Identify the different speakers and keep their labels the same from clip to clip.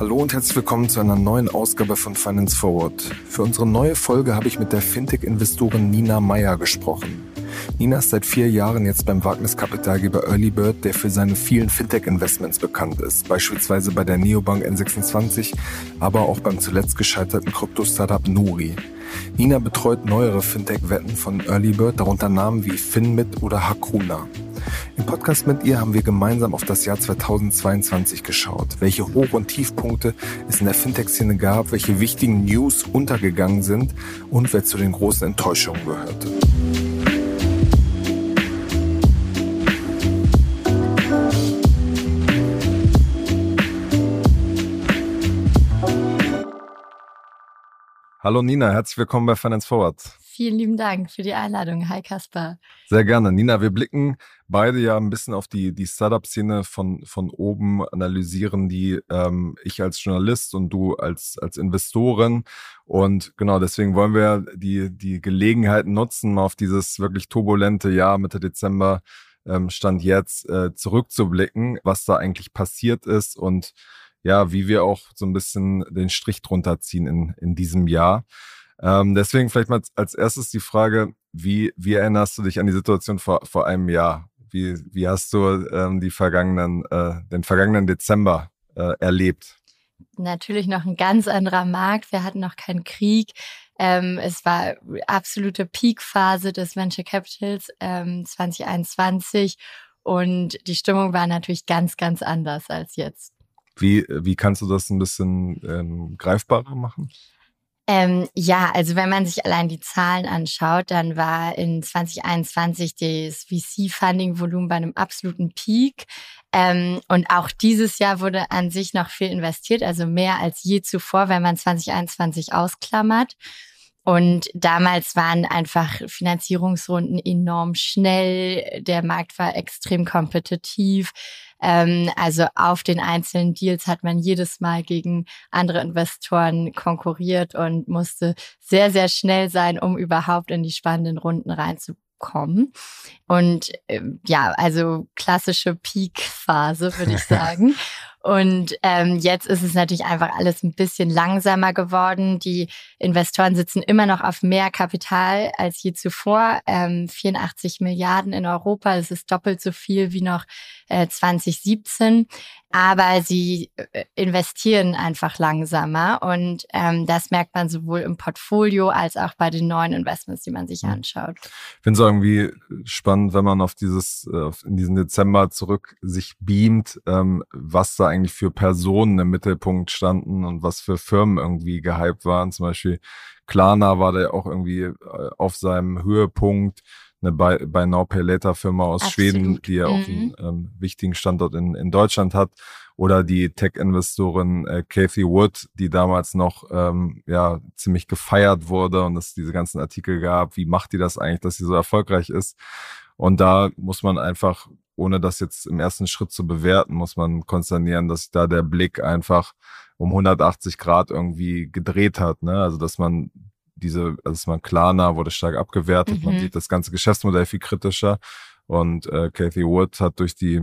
Speaker 1: Hallo und herzlich willkommen zu einer neuen Ausgabe von Finance Forward. Für unsere neue Folge habe ich mit der Fintech-Investorin Nina Meyer gesprochen. Nina ist seit vier Jahren jetzt beim Wagniskapitalgeber Earlybird, der für seine vielen Fintech-Investments bekannt ist, beispielsweise bei der Neobank N26, aber auch beim zuletzt gescheiterten Krypto-Startup Nuri. Nina betreut neuere Fintech-Wetten von Earlybird, darunter Namen wie Finmit oder Hakuna. Im Podcast mit ihr haben wir gemeinsam auf das Jahr 2022 geschaut, welche Hoch- und Tiefpunkte es in der Fintech-Szene gab, welche wichtigen News untergegangen sind und wer zu den großen Enttäuschungen gehörte. Hallo Nina, herzlich willkommen bei Finance Forward.
Speaker 2: Vielen lieben Dank für die Einladung. Hi Kaspar.
Speaker 1: Sehr gerne. Nina, wir blicken beide ja ein bisschen auf die, die Startup-Szene von, von oben, analysieren die ähm, ich als Journalist und du als, als Investorin. Und genau deswegen wollen wir die, die Gelegenheit nutzen, auf dieses wirklich turbulente Jahr Mitte Dezember ähm, Stand jetzt äh, zurückzublicken, was da eigentlich passiert ist und ja, wie wir auch so ein bisschen den Strich drunter ziehen in, in diesem Jahr. Ähm, deswegen vielleicht mal als erstes die Frage, wie, wie erinnerst du dich an die Situation vor, vor einem Jahr? Wie, wie hast du ähm, die vergangenen, äh, den vergangenen Dezember äh, erlebt?
Speaker 2: Natürlich noch ein ganz anderer Markt. Wir hatten noch keinen Krieg. Ähm, es war absolute Peakphase des Venture Capitals ähm, 2021 und die Stimmung war natürlich ganz, ganz anders als jetzt.
Speaker 1: Wie, wie kannst du das ein bisschen ähm, greifbarer machen?
Speaker 2: Ähm, ja, also wenn man sich allein die Zahlen anschaut, dann war in 2021 das VC-Funding-Volumen bei einem absoluten Peak. Ähm, und auch dieses Jahr wurde an sich noch viel investiert, also mehr als je zuvor, wenn man 2021 ausklammert. Und damals waren einfach Finanzierungsrunden enorm schnell. Der Markt war extrem kompetitiv. Ähm, also auf den einzelnen Deals hat man jedes Mal gegen andere Investoren konkurriert und musste sehr, sehr schnell sein, um überhaupt in die spannenden Runden reinzukommen. Und äh, ja, also klassische Peak-Phase, würde ich sagen. Und ähm, jetzt ist es natürlich einfach alles ein bisschen langsamer geworden. Die Investoren sitzen immer noch auf mehr Kapital als je zuvor. Ähm, 84 Milliarden in Europa, das ist doppelt so viel wie noch äh, 2017 aber sie äh, investieren einfach langsamer und ähm, das merkt man sowohl im Portfolio als auch bei den neuen Investments, die man sich anschaut.
Speaker 1: Ich finde es irgendwie spannend, wenn man auf dieses äh, in diesen Dezember zurück sich beamt, ähm, was da eigentlich für Personen im Mittelpunkt standen und was für Firmen irgendwie gehypt waren. Zum Beispiel Klarna war da auch irgendwie äh, auf seinem Höhepunkt eine Buy, Buy Now Pay Later Firma aus Absolut. Schweden, die ja auch einen mhm. ähm, wichtigen Standort in, in Deutschland hat. Oder die Tech-Investorin äh, Kathy Wood, die damals noch ähm, ja ziemlich gefeiert wurde und es diese ganzen Artikel gab, wie macht die das eigentlich, dass sie so erfolgreich ist. Und da muss man einfach, ohne das jetzt im ersten Schritt zu bewerten, muss man konsternieren, dass da der Blick einfach um 180 Grad irgendwie gedreht hat. Ne? Also dass man diese, also man Klarna wurde stark abgewertet, mhm. man sieht das ganze Geschäftsmodell viel kritischer und äh, Kathy Wood hat durch die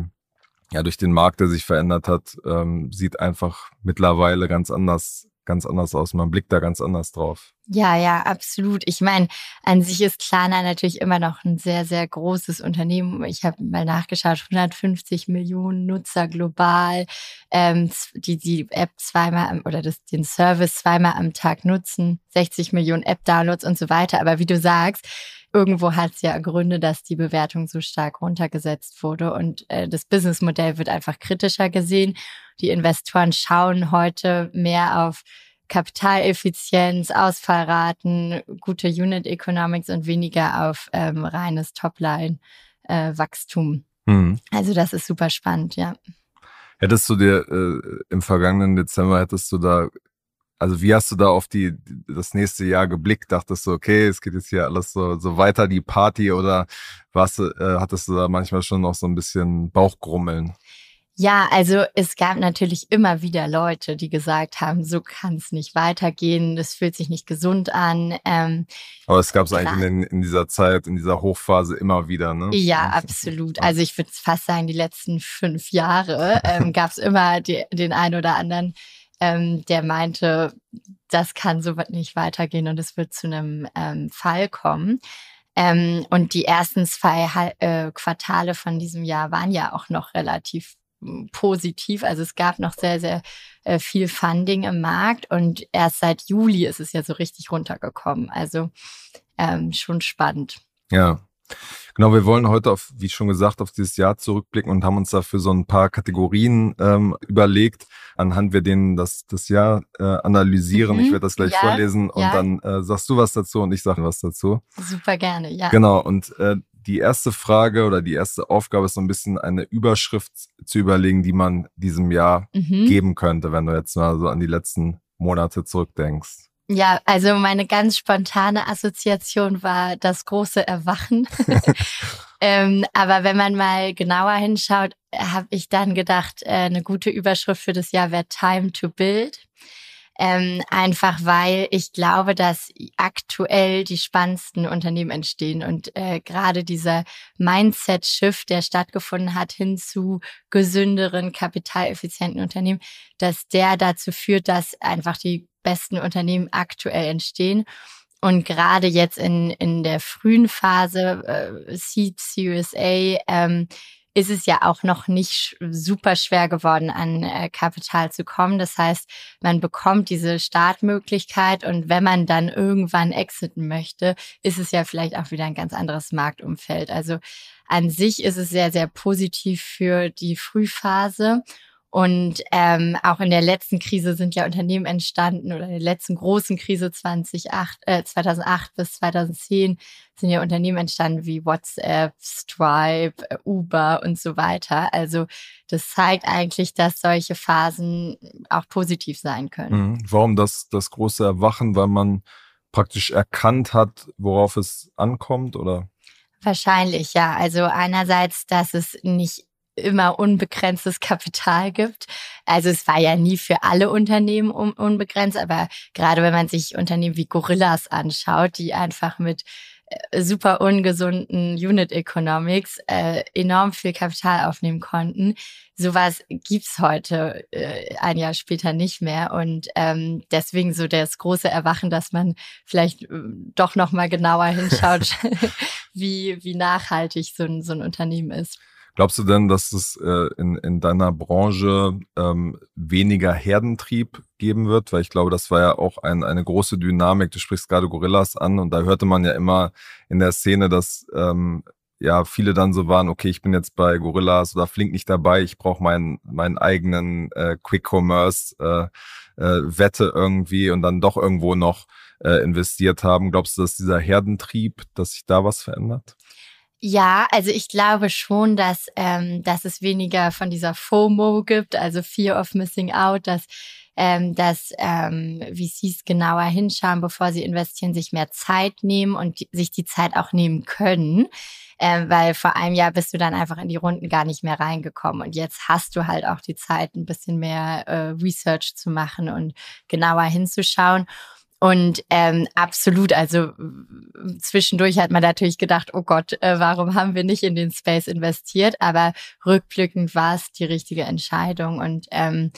Speaker 1: ja durch den Markt, der sich verändert hat, ähm, sieht einfach mittlerweile ganz anders ganz anders aus. Man blickt da ganz anders drauf.
Speaker 2: Ja, ja, absolut. Ich meine, an sich ist Klarna natürlich immer noch ein sehr, sehr großes Unternehmen. Ich habe mal nachgeschaut, 150 Millionen Nutzer global, ähm, die die App zweimal oder das, den Service zweimal am Tag nutzen, 60 Millionen App-Downloads und so weiter. Aber wie du sagst, irgendwo hat es ja Gründe, dass die Bewertung so stark runtergesetzt wurde und äh, das Businessmodell wird einfach kritischer gesehen. Die Investoren schauen heute mehr auf Kapitaleffizienz, Ausfallraten, gute Unit Economics und weniger auf ähm, reines Topline-Wachstum. Äh, mhm. Also das ist super spannend, ja.
Speaker 1: Hättest du dir äh, im vergangenen Dezember, hättest du da also wie hast du da auf die das nächste Jahr geblickt? Dachtest du, okay, es geht jetzt hier alles so, so weiter, die Party, oder was äh, hattest du da manchmal schon noch so ein bisschen Bauchgrummeln?
Speaker 2: Ja, also es gab natürlich immer wieder Leute, die gesagt haben, so kann es nicht weitergehen, das fühlt sich nicht gesund an. Ähm,
Speaker 1: Aber es gab es eigentlich in, in, dieser Zeit, in dieser Hochphase immer wieder, ne?
Speaker 2: Ja, absolut. Also ich würde fast sagen, die letzten fünf Jahre ähm, gab es immer die, den einen oder anderen ähm, der meinte, das kann so nicht weitergehen und es wird zu einem ähm, Fall kommen. Ähm, und die ersten zwei äh, Quartale von diesem Jahr waren ja auch noch relativ hm, positiv. Also es gab noch sehr, sehr äh, viel Funding im Markt und erst seit Juli ist es ja so richtig runtergekommen. Also ähm, schon spannend.
Speaker 1: Ja, Genau, wir wollen heute auf, wie schon gesagt, auf dieses Jahr zurückblicken und haben uns dafür so ein paar Kategorien ähm, überlegt, anhand wir denen das, das Jahr äh, analysieren. Mhm, ich werde das gleich ja, vorlesen und ja. dann äh, sagst du was dazu und ich sage was dazu.
Speaker 2: Super gerne, ja.
Speaker 1: Genau, und äh, die erste Frage oder die erste Aufgabe ist so ein bisschen eine Überschrift zu überlegen, die man diesem Jahr mhm. geben könnte, wenn du jetzt mal so an die letzten Monate zurückdenkst.
Speaker 2: Ja, also meine ganz spontane Assoziation war das große Erwachen. ähm, aber wenn man mal genauer hinschaut, habe ich dann gedacht, äh, eine gute Überschrift für das Jahr wäre Time to Build. Ähm, einfach weil ich glaube, dass aktuell die spannendsten Unternehmen entstehen und äh, gerade dieser Mindset-Shift, der stattgefunden hat hin zu gesünderen, kapitaleffizienten Unternehmen, dass der dazu führt, dass einfach die besten Unternehmen aktuell entstehen. Und gerade jetzt in, in der frühen Phase, äh, Seed, Series ähm, ist es ja auch noch nicht super schwer geworden, an äh, Kapital zu kommen. Das heißt, man bekommt diese Startmöglichkeit und wenn man dann irgendwann exiten möchte, ist es ja vielleicht auch wieder ein ganz anderes Marktumfeld. Also an sich ist es sehr, sehr positiv für die Frühphase. Und ähm, auch in der letzten Krise sind ja Unternehmen entstanden oder in der letzten großen Krise 2008, äh, 2008 bis 2010 sind ja Unternehmen entstanden wie WhatsApp, Stripe, Uber und so weiter. Also das zeigt eigentlich, dass solche Phasen auch positiv sein können.
Speaker 1: Mhm. Warum das, das große Erwachen? Weil man praktisch erkannt hat, worauf es ankommt oder?
Speaker 2: Wahrscheinlich, ja. Also einerseits, dass es nicht immer unbegrenztes Kapital gibt. Also es war ja nie für alle Unternehmen unbegrenzt, aber gerade wenn man sich Unternehmen wie Gorillas anschaut, die einfach mit äh, super ungesunden Unit Economics äh, enorm viel Kapital aufnehmen konnten. Sowas gibt's heute äh, ein Jahr später nicht mehr und ähm, deswegen so das große Erwachen, dass man vielleicht äh, doch noch mal genauer hinschaut, wie wie nachhaltig so ein so ein Unternehmen ist.
Speaker 1: Glaubst du denn, dass es äh, in, in deiner Branche ähm, weniger Herdentrieb geben wird? Weil ich glaube, das war ja auch ein, eine große Dynamik. Du sprichst gerade Gorillas an und da hörte man ja immer in der Szene, dass ähm, ja viele dann so waren, okay, ich bin jetzt bei Gorillas oder Flink nicht dabei, ich brauche meinen meinen eigenen äh, Quick Commerce äh, äh, Wette irgendwie und dann doch irgendwo noch äh, investiert haben. Glaubst du, dass dieser Herdentrieb, dass sich da was verändert?
Speaker 2: Ja, also ich glaube schon, dass, ähm, dass es weniger von dieser FOMO gibt, also Fear of Missing Out, dass, ähm, dass ähm, VCs genauer hinschauen, bevor sie investieren, sich mehr Zeit nehmen und die, sich die Zeit auch nehmen können. Ähm, weil vor einem Jahr bist du dann einfach in die Runden gar nicht mehr reingekommen. Und jetzt hast du halt auch die Zeit, ein bisschen mehr äh, Research zu machen und genauer hinzuschauen. Und ähm, absolut, also zwischendurch hat man natürlich gedacht, oh Gott, äh, warum haben wir nicht in den Space investiert? Aber rückblickend war es die richtige Entscheidung. Und ähm,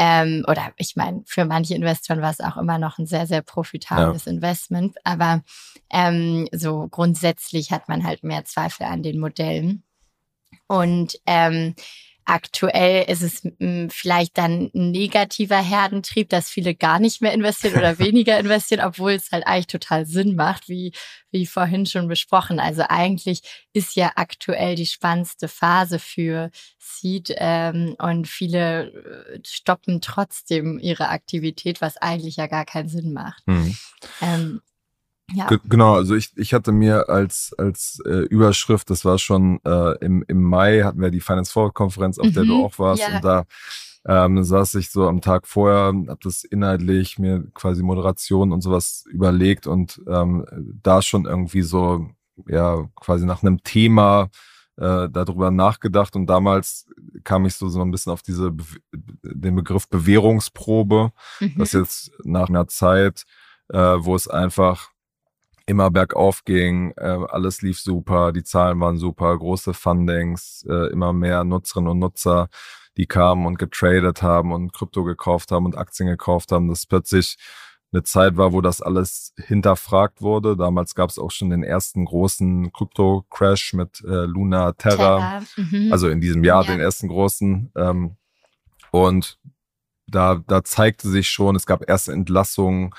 Speaker 2: ähm, oder ich meine, für manche Investoren war es auch immer noch ein sehr, sehr profitables ja. Investment. Aber ähm, so grundsätzlich hat man halt mehr Zweifel an den Modellen. Und ähm, Aktuell ist es hm, vielleicht dann ein negativer Herdentrieb, dass viele gar nicht mehr investieren oder weniger investieren, obwohl es halt eigentlich total Sinn macht, wie, wie vorhin schon besprochen. Also eigentlich ist ja aktuell die spannendste Phase für Seed ähm, und viele äh, stoppen trotzdem ihre Aktivität, was eigentlich ja gar keinen Sinn macht. Mhm. Ähm,
Speaker 1: ja. Genau, also ich, ich hatte mir als, als äh, Überschrift, das war schon äh, im, im Mai, hatten wir die Finance Forward Konferenz, auf mhm, der du mhm. auch warst. Ja. Und da ähm, saß ich so am Tag vorher, habe das inhaltlich mir quasi Moderation und sowas überlegt und ähm, da schon irgendwie so, ja, quasi nach einem Thema äh, darüber nachgedacht. Und damals kam ich so, so ein bisschen auf diese den Begriff Bewährungsprobe, mhm. dass jetzt nach einer Zeit, äh, wo es einfach immer bergauf ging, äh, alles lief super, die Zahlen waren super, große Fundings, äh, immer mehr Nutzerinnen und Nutzer, die kamen und getradet haben und Krypto gekauft haben und Aktien gekauft haben, dass plötzlich eine Zeit war, wo das alles hinterfragt wurde. Damals gab es auch schon den ersten großen Krypto-Crash mit äh, Luna Terra, Terra. Mhm. also in diesem Jahr ja. den ersten großen. Ähm, und da, da zeigte sich schon, es gab erste Entlassungen,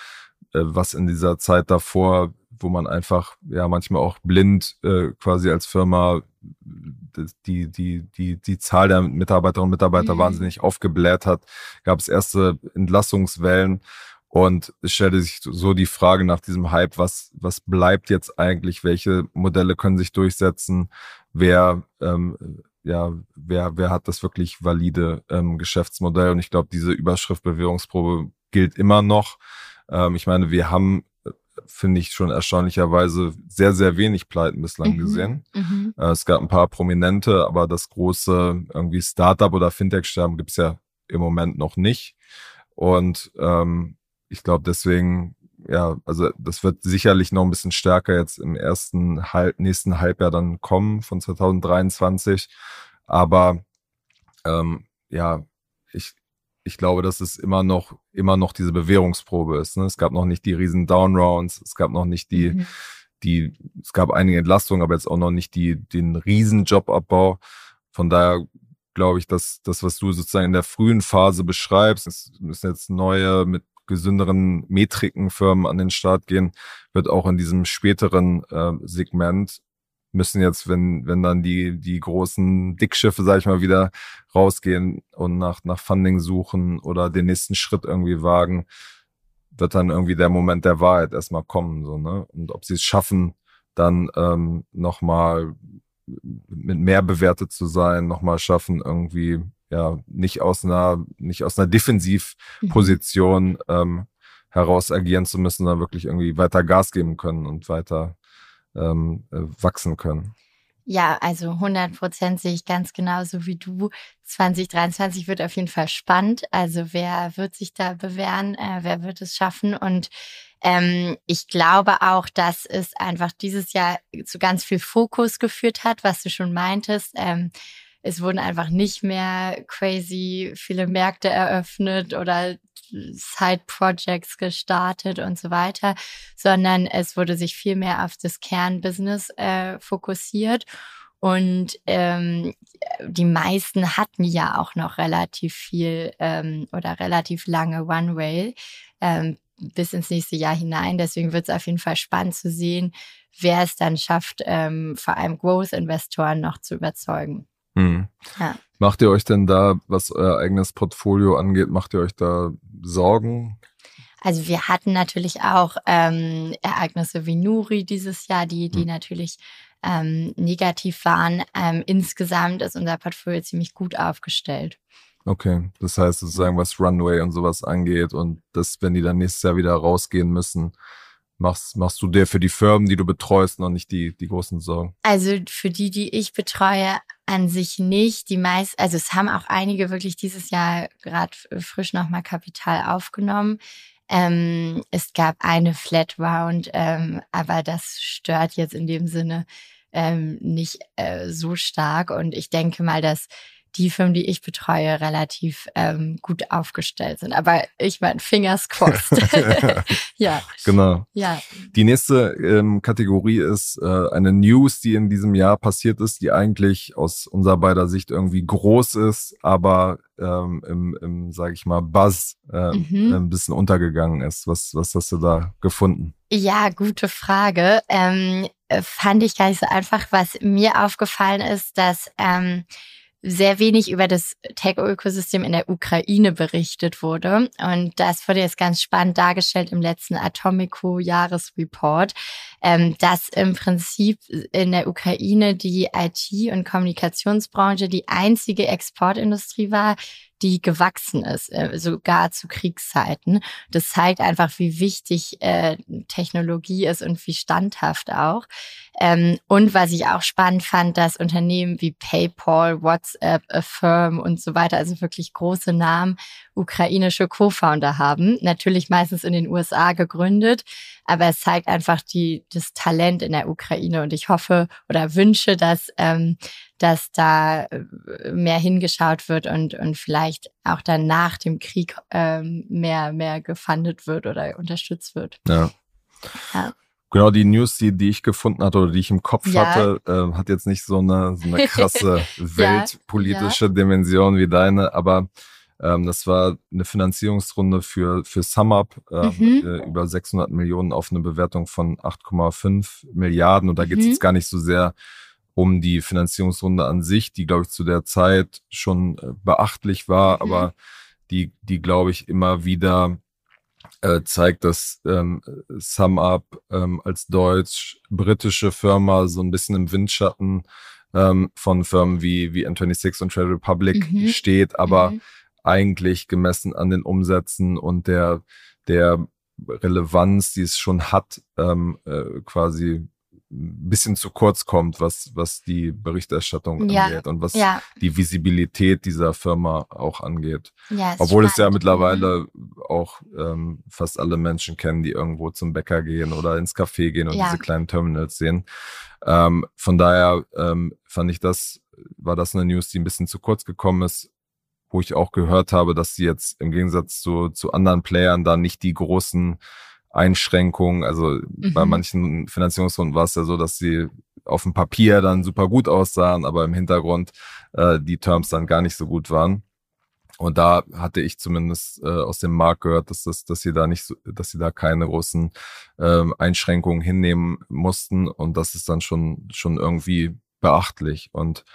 Speaker 1: äh, was in dieser Zeit davor, wo man einfach ja manchmal auch blind äh, quasi als Firma die, die, die, die Zahl der Mitarbeiterinnen und Mitarbeiter mhm. wahnsinnig aufgebläht hat, gab es erste Entlassungswellen. Und es stellte sich so die Frage nach diesem Hype, was, was bleibt jetzt eigentlich? Welche Modelle können sich durchsetzen? Wer, ähm, ja, wer, wer hat das wirklich valide ähm, Geschäftsmodell? Und ich glaube, diese Überschrift Bewährungsprobe gilt immer noch. Ähm, ich meine, wir haben, finde ich schon erstaunlicherweise sehr, sehr wenig Pleiten bislang mhm. gesehen. Mhm. Äh, es gab ein paar prominente, aber das große irgendwie Startup oder Fintech-Sterben gibt's ja im Moment noch nicht. Und ähm, ich glaube deswegen, ja, also das wird sicherlich noch ein bisschen stärker jetzt im ersten halb, nächsten Halbjahr dann kommen von 2023. Aber ähm, ja, ich, ich glaube, dass es immer noch, immer noch diese Bewährungsprobe ist. Ne? Es gab noch nicht die riesen Downrounds, es gab noch nicht die, mhm. die, es gab einige Entlastungen, aber jetzt auch noch nicht die, den riesen Jobabbau. Von daher glaube ich, dass das, was du sozusagen in der frühen Phase beschreibst, es müssen jetzt neue mit gesünderen Metrikenfirmen an den Start gehen, wird auch in diesem späteren äh, Segment müssen jetzt, wenn, wenn dann die, die großen Dickschiffe, sag ich mal, wieder rausgehen und nach, nach Funding suchen oder den nächsten Schritt irgendwie wagen, wird dann irgendwie der Moment der Wahrheit erstmal kommen, so, ne? Und ob sie es schaffen, dann ähm, nochmal mit mehr bewertet zu sein, nochmal schaffen, irgendwie ja nicht aus einer nicht aus einer Defensivposition mhm. ähm, heraus agieren zu müssen, sondern wirklich irgendwie weiter Gas geben können und weiter ähm, äh, wachsen können.
Speaker 2: Ja, also 100 Prozent sehe ich ganz genauso wie du. 2023 wird auf jeden Fall spannend. Also wer wird sich da bewähren? Äh, wer wird es schaffen? Und ähm, ich glaube auch, dass es einfach dieses Jahr zu ganz viel Fokus geführt hat, was du schon meintest. Ähm, es wurden einfach nicht mehr crazy viele Märkte eröffnet oder Side-Projects gestartet und so weiter, sondern es wurde sich viel mehr auf das Kernbusiness äh, fokussiert. Und ähm, die meisten hatten ja auch noch relativ viel ähm, oder relativ lange One-Way ähm, bis ins nächste Jahr hinein. Deswegen wird es auf jeden Fall spannend zu sehen, wer es dann schafft, ähm, vor allem Growth-Investoren noch zu überzeugen.
Speaker 1: Hm. Ja. Macht ihr euch denn da, was euer eigenes Portfolio angeht, macht ihr euch da Sorgen?
Speaker 2: Also wir hatten natürlich auch ähm, Ereignisse wie Nuri dieses Jahr, die, die hm. natürlich ähm, negativ waren. Ähm, insgesamt ist unser Portfolio ziemlich gut aufgestellt.
Speaker 1: Okay, das heißt sozusagen, was Runway und sowas angeht und das, wenn die dann nächstes Jahr wieder rausgehen müssen, machst, machst du dir für die Firmen, die du betreust, noch nicht die, die großen Sorgen?
Speaker 2: Also für die, die ich betreue, an sich nicht. Die meist, also es haben auch einige wirklich dieses Jahr gerade frisch nochmal Kapital aufgenommen. Ähm, es gab eine Flat Round, ähm, aber das stört jetzt in dem Sinne ähm, nicht äh, so stark. Und ich denke mal, dass die Firmen, die ich betreue, relativ ähm, gut aufgestellt sind. Aber ich meine, Fingers crossed.
Speaker 1: ja. Genau. Ja. Die nächste ähm, Kategorie ist äh, eine News, die in diesem Jahr passiert ist, die eigentlich aus unserer beider Sicht irgendwie groß ist, aber ähm, im, im sage ich mal, Buzz äh, mhm. ein bisschen untergegangen ist. Was, was hast du da gefunden?
Speaker 2: Ja, gute Frage. Ähm, äh, fand ich gar nicht so einfach. Was mir aufgefallen ist, dass ähm, sehr wenig über das Tech-Ökosystem in der Ukraine berichtet wurde. Und das wurde jetzt ganz spannend dargestellt im letzten Atomico-Jahresreport, ähm, dass im Prinzip in der Ukraine die IT- und Kommunikationsbranche die einzige Exportindustrie war, die gewachsen ist, äh, sogar zu Kriegszeiten. Das zeigt einfach, wie wichtig äh, Technologie ist und wie standhaft auch. Ähm, und was ich auch spannend fand, dass Unternehmen wie PayPal, WhatsApp, Affirm und so weiter, also wirklich große Namen, ukrainische Co-Founder haben. Natürlich meistens in den USA gegründet, aber es zeigt einfach die, das Talent in der Ukraine. Und ich hoffe oder wünsche, dass, ähm, dass da äh, mehr hingeschaut wird und, und vielleicht auch dann nach dem Krieg ähm, mehr, mehr gefundet wird oder unterstützt wird.
Speaker 1: Ja. ja. Genau, die News, die, die ich gefunden hatte oder die ich im Kopf ja. hatte, äh, hat jetzt nicht so eine, so eine krasse weltpolitische ja. Dimension wie deine, aber ähm, das war eine Finanzierungsrunde für, für SumUp, äh, mhm. äh, über 600 Millionen auf eine Bewertung von 8,5 Milliarden. Und da geht es mhm. jetzt gar nicht so sehr um die Finanzierungsrunde an sich, die, glaube ich, zu der Zeit schon äh, beachtlich war, mhm. aber die, die, glaube ich, immer wieder äh, zeigt, dass ähm, SumUp ähm, als deutsch-britische Firma so ein bisschen im Windschatten ähm, von Firmen wie, wie N26 und Trade Republic mhm. steht, aber mhm. eigentlich gemessen an den Umsätzen und der, der Relevanz, die es schon hat, ähm, äh, quasi bisschen zu kurz kommt, was, was die Berichterstattung ja. angeht und was ja. die Visibilität dieser Firma auch angeht. Ja, Obwohl spannend. es ja mittlerweile mhm. auch ähm, fast alle Menschen kennen, die irgendwo zum Bäcker gehen oder ins Café gehen und diese kleinen Terminals sehen. Ähm, von daher ähm, fand ich das, war das eine News, die ein bisschen zu kurz gekommen ist, wo ich auch gehört habe, dass sie jetzt im Gegensatz zu, zu anderen Playern da nicht die großen Einschränkungen. Also mhm. bei manchen Finanzierungsrunden war es ja so, dass sie auf dem Papier dann super gut aussahen, aber im Hintergrund äh, die Terms dann gar nicht so gut waren. Und da hatte ich zumindest äh, aus dem Markt gehört, dass das, dass sie da nicht, so, dass sie da keine großen ähm, Einschränkungen hinnehmen mussten. Und das ist dann schon schon irgendwie beachtlich. Und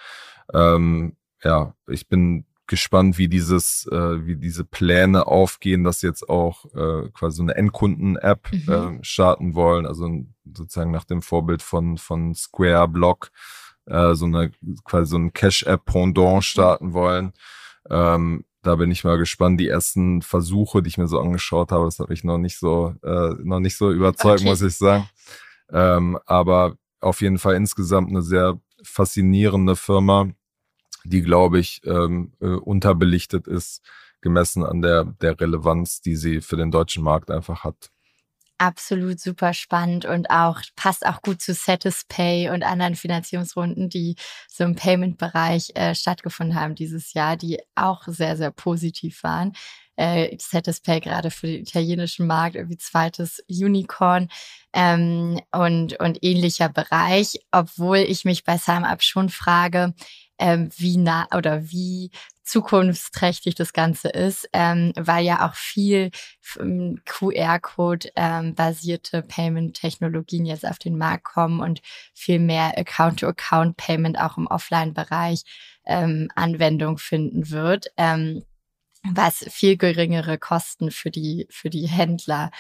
Speaker 1: ähm, ja, ich bin gespannt, wie dieses, äh, wie diese Pläne aufgehen, dass jetzt auch äh, quasi so eine Endkunden-App mhm. äh, starten wollen, also sozusagen nach dem Vorbild von von Square Block äh, so eine quasi so ein Cash-App Pendant mhm. starten wollen. Ähm, da bin ich mal gespannt. Die ersten Versuche, die ich mir so angeschaut habe, das hat mich noch nicht so äh, noch nicht so überzeugt, okay. muss ich sagen. Ähm, aber auf jeden Fall insgesamt eine sehr faszinierende Firma die, glaube ich, ähm, äh, unterbelichtet ist, gemessen an der, der Relevanz, die sie für den deutschen Markt einfach hat.
Speaker 2: Absolut super spannend und auch passt auch gut zu Satispay und anderen Finanzierungsrunden, die so im Payment-Bereich äh, stattgefunden haben dieses Jahr, die auch sehr, sehr positiv waren. Äh, Satispay gerade für den italienischen Markt irgendwie zweites Unicorn ähm, und, und ähnlicher Bereich, obwohl ich mich bei SumUp schon frage, ähm, wie nah oder wie zukunftsträchtig das Ganze ist, ähm, weil ja auch viel ähm, QR-Code ähm, basierte Payment-Technologien jetzt auf den Markt kommen und viel mehr Account-to-Account-Payment auch im Offline-Bereich ähm, Anwendung finden wird. Ähm, was viel geringere Kosten für die für die Händler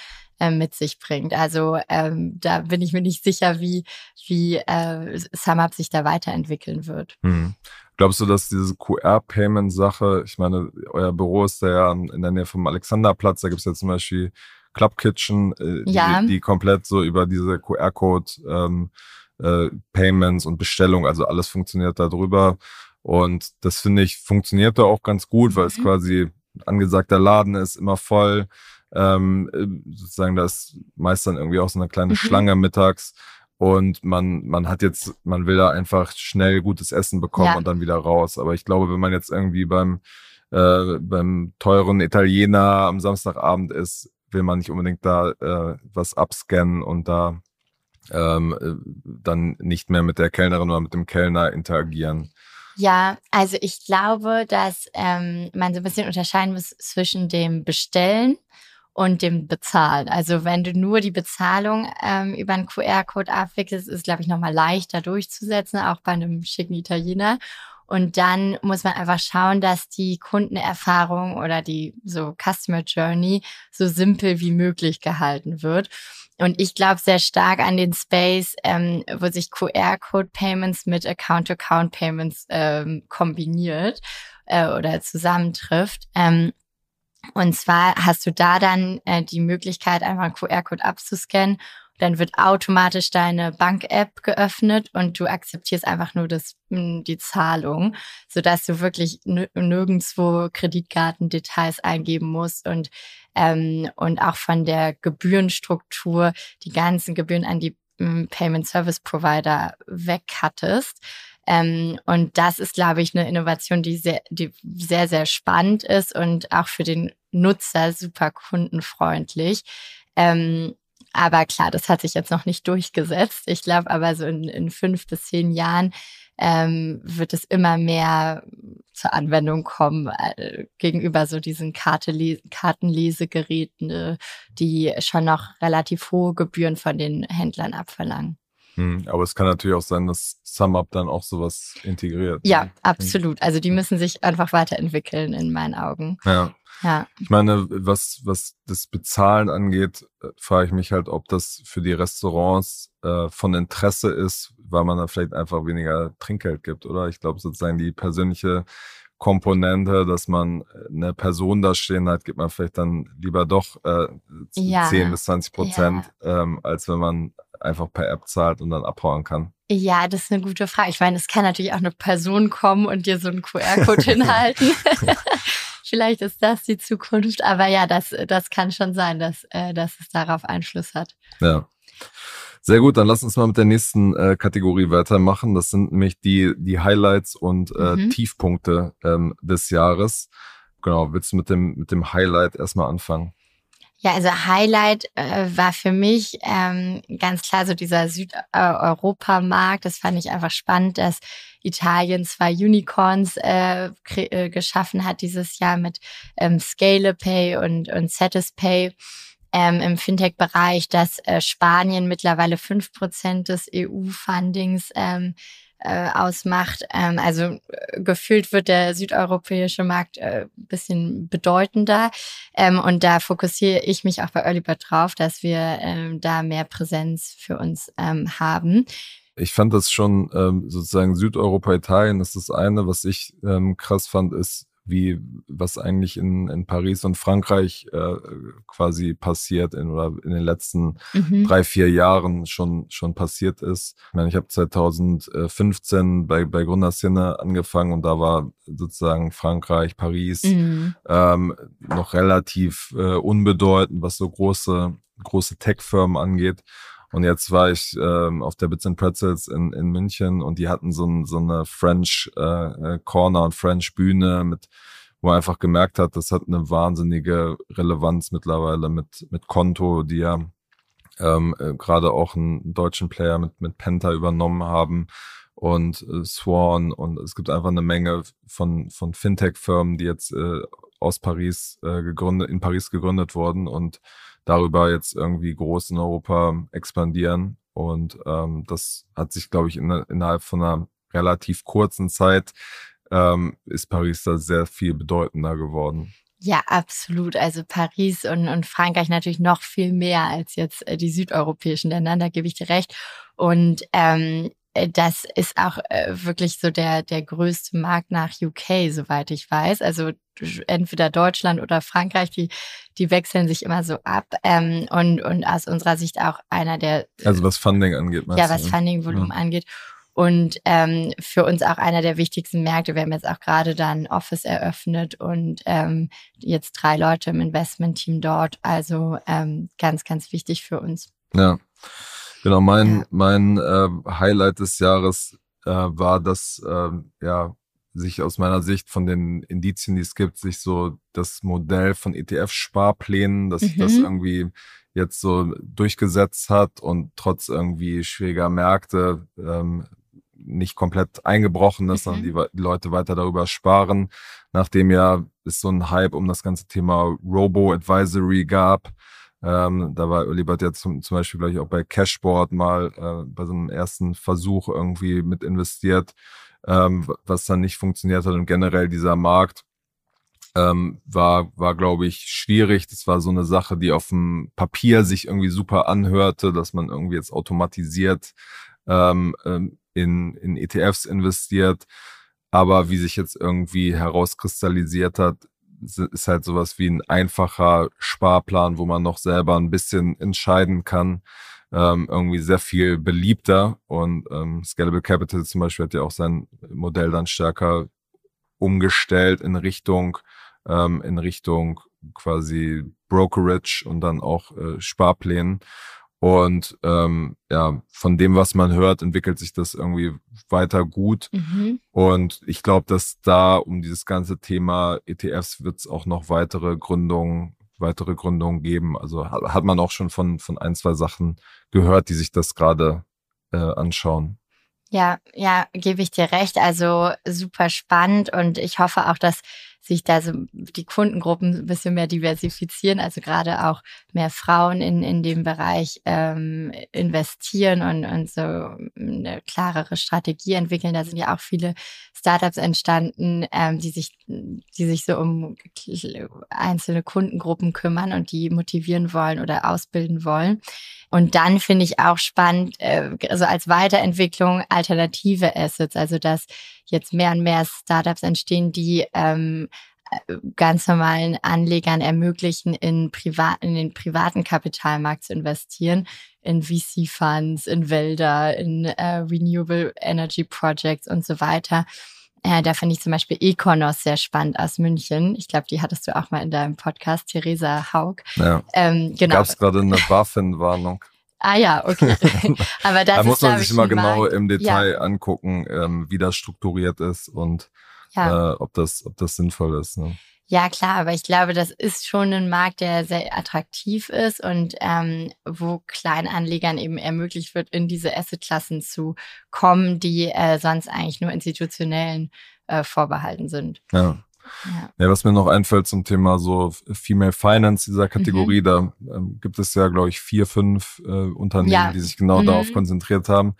Speaker 2: äh, mit sich bringt. Also ähm, da bin ich mir nicht sicher, wie, wie äh, SumUp sich da weiterentwickeln wird.
Speaker 1: Hm. Glaubst du, dass diese QR-Payment-Sache, ich meine, euer Büro ist da ja in der Nähe vom Alexanderplatz, da gibt es ja zum Beispiel Club Kitchen, äh, ja. die, die komplett so über diese QR-Code ähm, äh, Payments und Bestellung, also alles funktioniert da drüber. Und das finde ich funktioniert da auch ganz gut, weil mhm. es quasi angesagter Laden ist, immer voll ähm, äh, sozusagen, da ist meist dann irgendwie auch so eine kleine mhm. Schlange mittags und man, man hat jetzt, man will da einfach schnell gutes Essen bekommen ja. und dann wieder raus. Aber ich glaube, wenn man jetzt irgendwie beim, äh, beim teuren Italiener am Samstagabend ist, will man nicht unbedingt da äh, was abscannen und da ähm, äh, dann nicht mehr mit der Kellnerin oder mit dem Kellner interagieren.
Speaker 2: Ja, also ich glaube, dass ähm, man so ein bisschen unterscheiden muss zwischen dem Bestellen und dem Bezahlen. Also wenn du nur die Bezahlung ähm, über einen QR-Code abwickelst, ist, glaube ich, nochmal leichter durchzusetzen, auch bei einem schicken Italiener. Und dann muss man einfach schauen, dass die Kundenerfahrung oder die so Customer Journey so simpel wie möglich gehalten wird. Und ich glaube sehr stark an den Space, ähm, wo sich QR-Code-Payments mit Account-to-Account-Payments ähm, kombiniert äh, oder zusammentrifft. Ähm, und zwar hast du da dann äh, die Möglichkeit, einfach einen QR-Code abzuscannen Dann wird automatisch deine Bank-App geöffnet und du akzeptierst einfach nur das, die Zahlung, sodass du wirklich nirgendwo Kreditkartendetails eingeben musst und, ähm, und auch von der Gebührenstruktur die ganzen Gebühren an die Payment Service Provider weghattest. Ähm, und das ist, glaube ich, eine Innovation, die sehr, die sehr, sehr spannend ist und auch für den Nutzer super kundenfreundlich. Ähm, aber klar, das hat sich jetzt noch nicht durchgesetzt. Ich glaube aber so in, in fünf bis zehn Jahren ähm, wird es immer mehr zur Anwendung kommen äh, gegenüber so diesen Kartele Kartenlesegeräten, äh, die schon noch relativ hohe Gebühren von den Händlern abverlangen.
Speaker 1: Hm, aber es kann natürlich auch sein, dass SumUp dann auch sowas integriert.
Speaker 2: Ja, ne? absolut. Also die müssen sich einfach weiterentwickeln in meinen Augen.
Speaker 1: Ja. Ja. Ich meine, was, was das Bezahlen angeht, äh, frage ich mich halt, ob das für die Restaurants äh, von Interesse ist, weil man da vielleicht einfach weniger Trinkgeld gibt, oder? Ich glaube sozusagen die persönliche Komponente, dass man äh, eine Person da stehen hat, gibt man vielleicht dann lieber doch äh, ja. 10 bis 20 Prozent, ja. ähm, als wenn man einfach per App zahlt und dann abhauen kann?
Speaker 2: Ja, das ist eine gute Frage. Ich meine, es kann natürlich auch eine Person kommen und dir so einen QR-Code hinhalten. Vielleicht ist das die Zukunft, aber ja, das, das kann schon sein, dass, äh, dass es darauf Einfluss hat.
Speaker 1: Ja. Sehr gut, dann lass uns mal mit der nächsten äh, Kategorie weitermachen. Das sind nämlich die, die Highlights und äh, mhm. Tiefpunkte ähm, des Jahres. Genau, willst du mit dem, mit dem Highlight erstmal anfangen?
Speaker 2: Ja, also Highlight äh, war für mich ähm, ganz klar so dieser Südeuropa-Markt. Das fand ich einfach spannend, dass Italien zwei Unicorns äh, äh, geschaffen hat dieses Jahr mit ähm, ScalePay und, und Satispay ähm, im Fintech-Bereich, dass äh, Spanien mittlerweile fünf Prozent des EU-Fundings ähm, äh, ausmacht. Ähm, also äh, gefühlt wird der südeuropäische Markt äh, bisschen bedeutender. Ähm, und da fokussiere ich mich auch bei Earlybird drauf, dass wir ähm, da mehr Präsenz für uns ähm, haben.
Speaker 1: Ich fand das schon ähm, sozusagen Südeuropa, Italien ist das eine. Was ich ähm, krass fand, ist, wie was eigentlich in, in Paris und Frankreich äh, quasi passiert in, oder in den letzten mhm. drei, vier Jahren schon, schon passiert ist. Ich meine, ich habe 2015 bei, bei Gründerszene angefangen und da war sozusagen Frankreich, Paris mhm. ähm, noch relativ äh, unbedeutend, was so große, große Tech-Firmen angeht. Und jetzt war ich ähm, auf der Bits and Pretzels in, in München und die hatten so, ein, so eine French äh, äh, Corner und French Bühne mit wo man einfach gemerkt hat, das hat eine wahnsinnige Relevanz mittlerweile mit, mit Konto, die ja ähm, äh, gerade auch einen deutschen Player mit, mit Penta übernommen haben und äh, Swan. Und es gibt einfach eine Menge von, von Fintech-Firmen, die jetzt äh, aus Paris äh, gegründet, in Paris gegründet wurden und darüber jetzt irgendwie groß in Europa expandieren. Und ähm, das hat sich, glaube ich, in, innerhalb von einer relativ kurzen Zeit ähm, ist Paris da sehr viel bedeutender geworden.
Speaker 2: Ja, absolut. Also Paris und, und Frankreich natürlich noch viel mehr als jetzt äh, die südeuropäischen Länder, da gebe ich dir recht. Und ähm, äh, das ist auch äh, wirklich so der, der größte Markt nach UK, soweit ich weiß. Also entweder Deutschland oder Frankreich, die, die wechseln sich immer so ab. Ähm, und, und aus unserer Sicht auch einer der.
Speaker 1: Also was Funding angeht,
Speaker 2: Ja, was ne? Funding-Volumen ja. angeht. Und ähm, für uns auch einer der wichtigsten Märkte. Wir haben jetzt auch gerade da ein Office eröffnet und ähm, jetzt drei Leute im Investment-Team dort. Also ähm, ganz, ganz wichtig für uns.
Speaker 1: Ja. Genau, mein, mein äh, Highlight des Jahres äh, war, dass äh, ja sich aus meiner Sicht von den Indizien, die es gibt, sich so das Modell von ETF-Sparplänen, dass mhm. das irgendwie jetzt so durchgesetzt hat und trotz irgendwie schwieriger Märkte ähm, nicht komplett eingebrochen ist, mhm. sondern die, die, Leute weiter darüber sparen, nachdem ja es so ein Hype um das ganze Thema Robo-Advisory gab. Ähm, da war Olibert ja zum, zum Beispiel, glaube ich, auch bei Cashboard mal äh, bei so einem ersten Versuch irgendwie mit investiert, ähm, was dann nicht funktioniert hat. Und generell dieser Markt ähm, war, war glaube ich, schwierig. Das war so eine Sache, die auf dem Papier sich irgendwie super anhörte, dass man irgendwie jetzt automatisiert ähm, ähm in, in ETFs investiert. Aber wie sich jetzt irgendwie herauskristallisiert hat, ist halt sowas wie ein einfacher Sparplan, wo man noch selber ein bisschen entscheiden kann, ähm, irgendwie sehr viel beliebter und ähm, Scalable Capital zum Beispiel hat ja auch sein Modell dann stärker umgestellt in Richtung ähm, in Richtung quasi Brokerage und dann auch äh, Sparplänen. Und ähm, ja, von dem, was man hört, entwickelt sich das irgendwie weiter gut. Mhm. Und ich glaube, dass da um dieses ganze Thema ETFs wird es auch noch weitere Gründungen, weitere Gründungen geben. Also hat, man auch schon von, von ein, zwei Sachen gehört, die sich das gerade äh, anschauen.
Speaker 2: Ja, ja, gebe ich dir recht. Also super spannend und ich hoffe auch, dass sich da so die Kundengruppen ein bisschen mehr diversifizieren, also gerade auch mehr Frauen in, in dem Bereich ähm, investieren und, und so eine klarere Strategie entwickeln. Da sind ja auch viele Startups entstanden, ähm, die sich, die sich so um einzelne Kundengruppen kümmern und die motivieren wollen oder ausbilden wollen. Und dann finde ich auch spannend, äh, also als Weiterentwicklung alternative Assets, also dass jetzt mehr und mehr Startups entstehen, die ähm, ganz normalen Anlegern ermöglichen, in, privat, in den privaten Kapitalmarkt zu investieren, in VC-Funds, in Wälder, in äh, Renewable Energy Projects und so weiter. Äh, da finde ich zum Beispiel Econos sehr spannend aus München. Ich glaube, die hattest du auch mal in deinem Podcast, Theresa Haug.
Speaker 1: Ja. Ähm, genau. Gab es gerade eine BaFin-Warnung?
Speaker 2: Ah ja, okay. Aber das
Speaker 1: da muss man sich immer genau im Detail ja. angucken, ähm, wie das strukturiert ist und ja. äh, ob, das, ob das sinnvoll ist. Ne?
Speaker 2: Ja, klar, aber ich glaube, das ist schon ein Markt, der sehr attraktiv ist und ähm, wo Kleinanlegern eben ermöglicht wird, in diese Assetklassen zu kommen, die äh, sonst eigentlich nur institutionellen äh, vorbehalten sind.
Speaker 1: Ja. Ja. ja, was mir noch einfällt zum Thema so Female Finance dieser Kategorie, mhm. da ähm, gibt es ja, glaube ich, vier, fünf äh, Unternehmen, ja. die sich genau mhm. darauf konzentriert haben.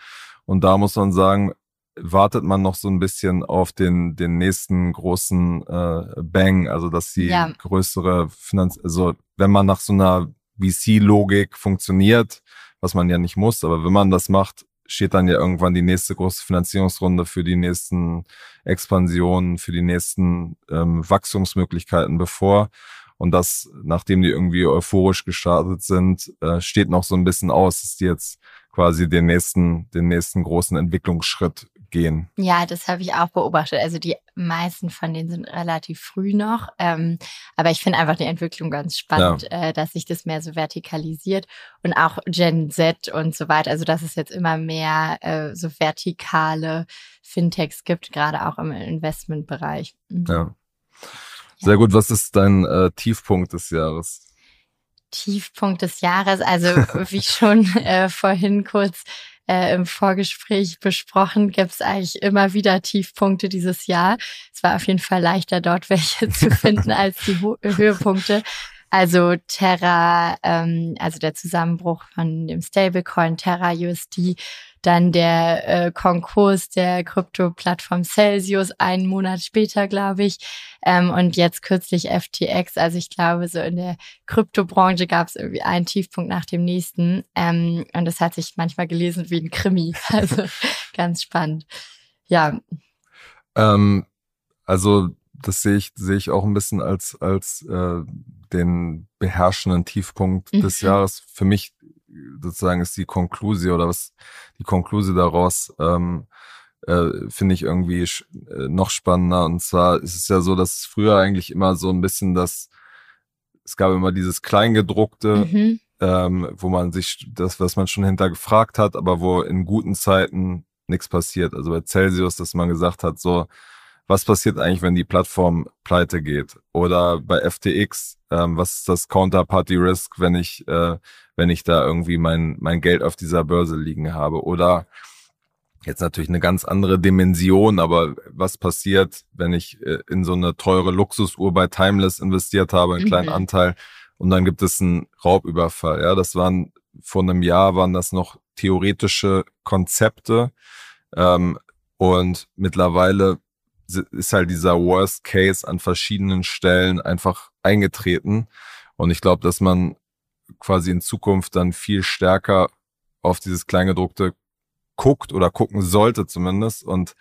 Speaker 1: Und da muss man sagen, wartet man noch so ein bisschen auf den, den nächsten großen äh, Bang, also dass die ja. größere Finanz, also wenn man nach so einer VC-Logik funktioniert, was man ja nicht muss, aber wenn man das macht, steht dann ja irgendwann die nächste große Finanzierungsrunde für die nächsten Expansionen, für die nächsten ähm, Wachstumsmöglichkeiten bevor. Und das, nachdem die irgendwie euphorisch gestartet sind, äh, steht noch so ein bisschen aus, dass die jetzt quasi den nächsten, den nächsten großen Entwicklungsschritt gehen.
Speaker 2: Ja, das habe ich auch beobachtet. Also die meisten von denen sind relativ früh noch. Ähm, aber ich finde einfach die Entwicklung ganz spannend, ja. äh, dass sich das mehr so vertikalisiert und auch Gen Z und so weiter. Also dass es jetzt immer mehr äh, so vertikale Fintechs gibt, gerade auch im Investmentbereich.
Speaker 1: Mhm. Ja. Sehr gut. Was ist dein äh, Tiefpunkt des Jahres?
Speaker 2: Tiefpunkt des Jahres, also wie schon äh, vorhin kurz äh, im Vorgespräch besprochen, gibt es eigentlich immer wieder Tiefpunkte dieses Jahr. Es war auf jeden Fall leichter, dort welche zu finden als die Ho Höhepunkte. Also Terra, ähm, also der Zusammenbruch von dem Stablecoin Terra USD, dann der äh, Konkurs der Krypto-Plattform Celsius einen Monat später, glaube ich, ähm, und jetzt kürzlich FTX. Also ich glaube, so in der Kryptobranche gab es irgendwie einen Tiefpunkt nach dem nächsten ähm, und das hat sich manchmal gelesen wie ein Krimi. Also ganz spannend. Ja.
Speaker 1: Ähm, also das sehe ich, sehe ich auch ein bisschen als, als äh, den beherrschenden Tiefpunkt mhm. des Jahres. Für mich sozusagen ist die Konklusion oder was die Konklusion daraus ähm, äh, finde ich irgendwie äh, noch spannender. Und zwar ist es ja so, dass früher eigentlich immer so ein bisschen das, es gab immer dieses Kleingedruckte, mhm. ähm, wo man sich das, was man schon hintergefragt hat, aber wo in guten Zeiten nichts passiert. Also bei Celsius, dass man gesagt hat, so, was passiert eigentlich, wenn die Plattform pleite geht? Oder bei FTX, ähm, was ist das Counterparty Risk, wenn ich, äh, wenn ich da irgendwie mein, mein Geld auf dieser Börse liegen habe? Oder jetzt natürlich eine ganz andere Dimension, aber was passiert, wenn ich äh, in so eine teure Luxusuhr bei Timeless investiert habe, einen kleinen mhm. Anteil, und dann gibt es einen Raubüberfall? Ja, das waren vor einem Jahr waren das noch theoretische Konzepte. Ähm, und mittlerweile ist halt dieser Worst Case an verschiedenen Stellen einfach eingetreten. Und ich glaube, dass man quasi in Zukunft dann viel stärker auf dieses Kleingedruckte guckt oder gucken sollte zumindest und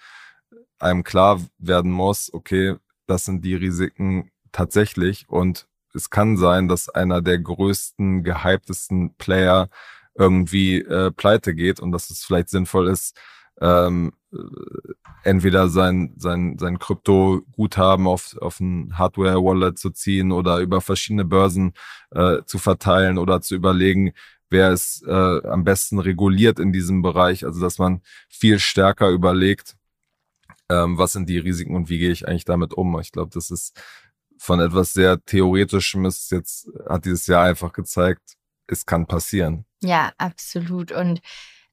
Speaker 1: einem klar werden muss, okay, das sind die Risiken tatsächlich und es kann sein, dass einer der größten, gehyptesten Player irgendwie äh, pleite geht und dass es vielleicht sinnvoll ist, ähm, äh, entweder sein, sein, sein Krypto-Guthaben auf, auf ein Hardware-Wallet zu ziehen oder über verschiedene Börsen äh, zu verteilen oder zu überlegen, wer ist äh, am besten reguliert in diesem Bereich. Also dass man viel stärker überlegt, ähm, was sind die Risiken und wie gehe ich eigentlich damit um. Ich glaube, das ist von etwas sehr Theoretischem ist jetzt, hat dieses Jahr einfach gezeigt, es kann passieren.
Speaker 2: Ja, absolut. Und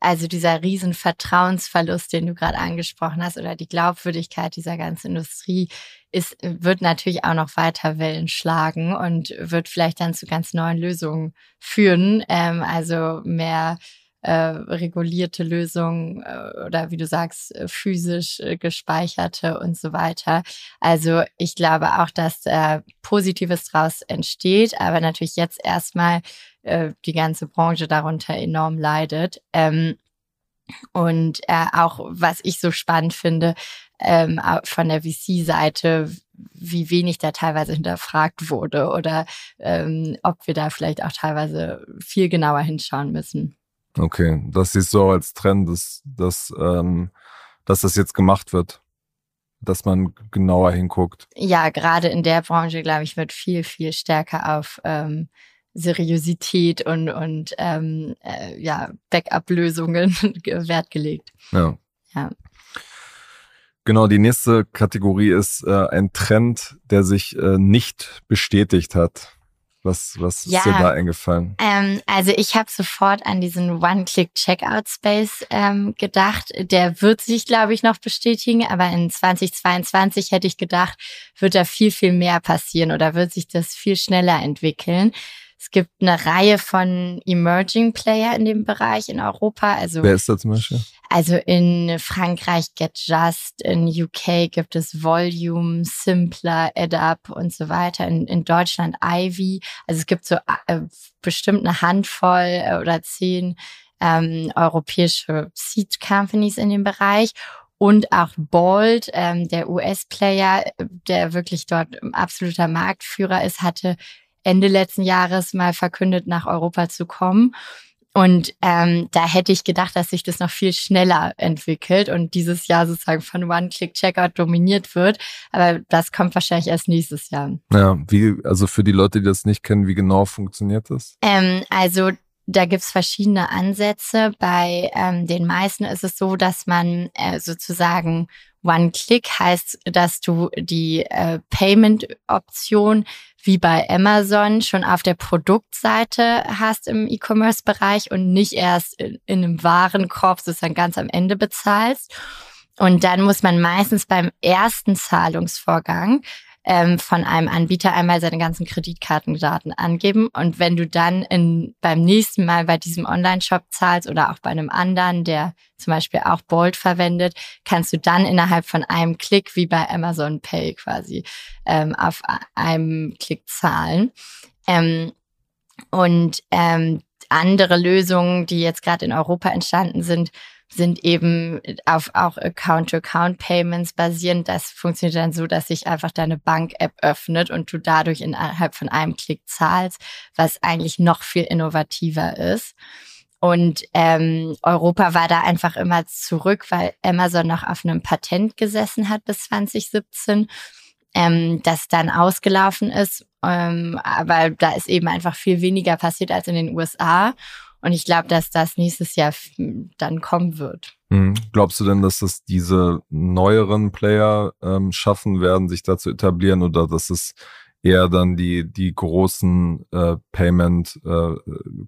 Speaker 2: also dieser riesen Vertrauensverlust, den du gerade angesprochen hast, oder die Glaubwürdigkeit dieser ganzen Industrie, ist, wird natürlich auch noch weiter Wellen schlagen und wird vielleicht dann zu ganz neuen Lösungen führen. Ähm, also mehr äh, regulierte Lösungen äh, oder wie du sagst, äh, physisch äh, gespeicherte und so weiter. Also ich glaube auch, dass äh, Positives daraus entsteht, aber natürlich jetzt erstmal äh, die ganze Branche darunter enorm leidet. Ähm, und äh, auch, was ich so spannend finde, ähm, von der VC-Seite, wie wenig da teilweise hinterfragt wurde oder ähm, ob wir da vielleicht auch teilweise viel genauer hinschauen müssen.
Speaker 1: Okay, das siehst du auch als Trend, dass, dass, ähm, dass das jetzt gemacht wird, dass man genauer hinguckt.
Speaker 2: Ja, gerade in der Branche, glaube ich, wird viel, viel stärker auf ähm, Seriosität und, und ähm, äh, ja, Backup-Lösungen Wert gelegt.
Speaker 1: Ja. ja. Genau, die nächste Kategorie ist äh, ein Trend, der sich äh, nicht bestätigt hat. Was, was ja, ist dir da eingefallen?
Speaker 2: Ähm, also ich habe sofort an diesen One-Click-Checkout-Space ähm, gedacht. Der wird sich, glaube ich, noch bestätigen, aber in 2022 hätte ich gedacht, wird da viel, viel mehr passieren oder wird sich das viel schneller entwickeln. Es gibt eine Reihe von Emerging Player in dem Bereich in Europa. Also,
Speaker 1: Wer ist da zum Beispiel?
Speaker 2: Also in Frankreich Get Just, in UK gibt es Volume, Simpler, AdUp und so weiter. In, in Deutschland Ivy. Also es gibt so äh, bestimmt eine Handvoll äh, oder zehn ähm, europäische Seed Companies in dem Bereich und auch Bold, ähm, der US-Player, der wirklich dort absoluter Marktführer ist, hatte Ende letzten Jahres mal verkündet, nach Europa zu kommen. Und ähm, da hätte ich gedacht, dass sich das noch viel schneller entwickelt und dieses Jahr sozusagen von One-Click-Checkout dominiert wird. Aber das kommt wahrscheinlich erst nächstes Jahr.
Speaker 1: Ja, wie, also für die Leute, die das nicht kennen, wie genau funktioniert das?
Speaker 2: Ähm, also da gibt's verschiedene Ansätze. Bei ähm, den meisten ist es so, dass man äh, sozusagen One-Click heißt, dass du die äh, Payment-Option wie bei Amazon schon auf der Produktseite hast im E-Commerce-Bereich und nicht erst in, in einem Warenkorb sozusagen ganz am Ende bezahlst. Und dann muss man meistens beim ersten Zahlungsvorgang ähm, von einem Anbieter einmal seine ganzen Kreditkartendaten angeben. Und wenn du dann in, beim nächsten Mal bei diesem Online-Shop zahlst oder auch bei einem anderen, der zum Beispiel auch Bolt verwendet, kannst du dann innerhalb von einem Klick wie bei Amazon Pay quasi ähm, auf einem Klick zahlen. Ähm, und ähm, andere Lösungen, die jetzt gerade in Europa entstanden sind, sind eben auf auch Account-to-Account-Payments basierend. Das funktioniert dann so, dass sich einfach deine Bank-App öffnet und du dadurch innerhalb von einem Klick zahlst, was eigentlich noch viel innovativer ist. Und ähm, Europa war da einfach immer zurück, weil Amazon noch auf einem Patent gesessen hat bis 2017, ähm, das dann ausgelaufen ist. Ähm, aber da ist eben einfach viel weniger passiert als in den USA. Und ich glaube, dass das nächstes Jahr dann kommen wird.
Speaker 1: Mhm. Glaubst du denn, dass das diese neueren Player ähm, schaffen werden, sich da zu etablieren oder dass es eher dann die, die großen äh, Payment äh,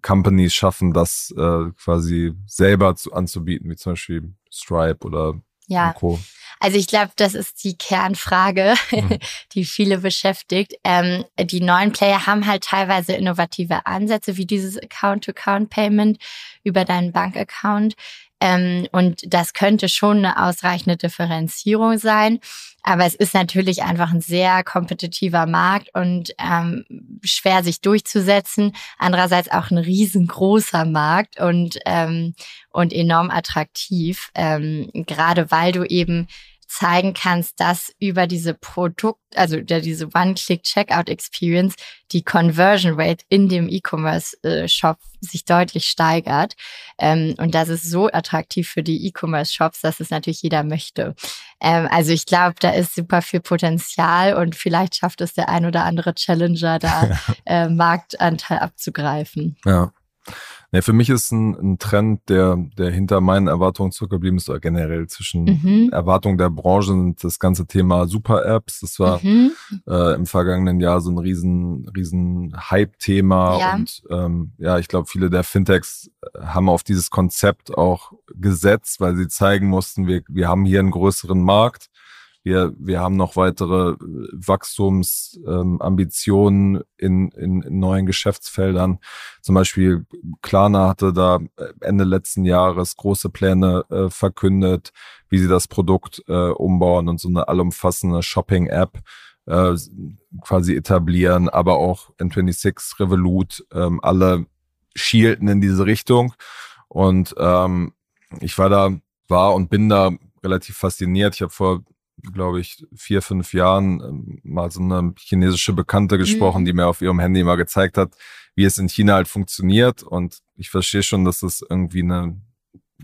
Speaker 1: Companies schaffen, das äh, quasi selber zu, anzubieten, wie zum Beispiel Stripe oder
Speaker 2: ja. Co. Also ich glaube, das ist die Kernfrage, mhm. die viele beschäftigt. Ähm, die neuen Player haben halt teilweise innovative Ansätze, wie dieses Account-to-Account-Payment über deinen Bankaccount. Ähm, und das könnte schon eine ausreichende Differenzierung sein. Aber es ist natürlich einfach ein sehr kompetitiver Markt und ähm, schwer sich durchzusetzen. Andererseits auch ein riesengroßer Markt und, ähm, und enorm attraktiv, ähm, gerade weil du eben zeigen kannst, dass über diese Produkt, also diese One-Click-Checkout-Experience die Conversion Rate in dem E-Commerce-Shop sich deutlich steigert. Ähm, und das ist so attraktiv für die E-Commerce-Shops, dass es natürlich jeder möchte. Ähm, also ich glaube, da ist super viel Potenzial und vielleicht schafft es der ein oder andere Challenger, da äh, Marktanteil abzugreifen.
Speaker 1: Ja. Nee, für mich ist ein, ein Trend, der, der hinter meinen Erwartungen zurückgeblieben ist, oder generell zwischen mhm. Erwartungen der Branche und das ganze Thema Super-Apps. Das war mhm. äh, im vergangenen Jahr so ein riesen, riesen Hype-Thema. Ja. Und ähm, ja, ich glaube, viele der Fintechs haben auf dieses Konzept auch gesetzt, weil sie zeigen mussten, wir, wir haben hier einen größeren Markt wir, wir haben noch weitere äh, Wachstumsambitionen ähm, in, in, in neuen Geschäftsfeldern. Zum Beispiel Klarna hatte da äh, Ende letzten Jahres große Pläne äh, verkündet, wie sie das Produkt äh, umbauen und so eine allumfassende Shopping-App äh, quasi etablieren, aber auch N26, Revolut, ähm, alle schielten in diese Richtung. Und ähm, ich war da, war und bin da relativ fasziniert. Ich habe vor glaube ich, vier, fünf Jahren ähm, mal so eine chinesische Bekannte gesprochen, mhm. die mir auf ihrem Handy mal gezeigt hat, wie es in China halt funktioniert. Und ich verstehe schon, dass das irgendwie eine,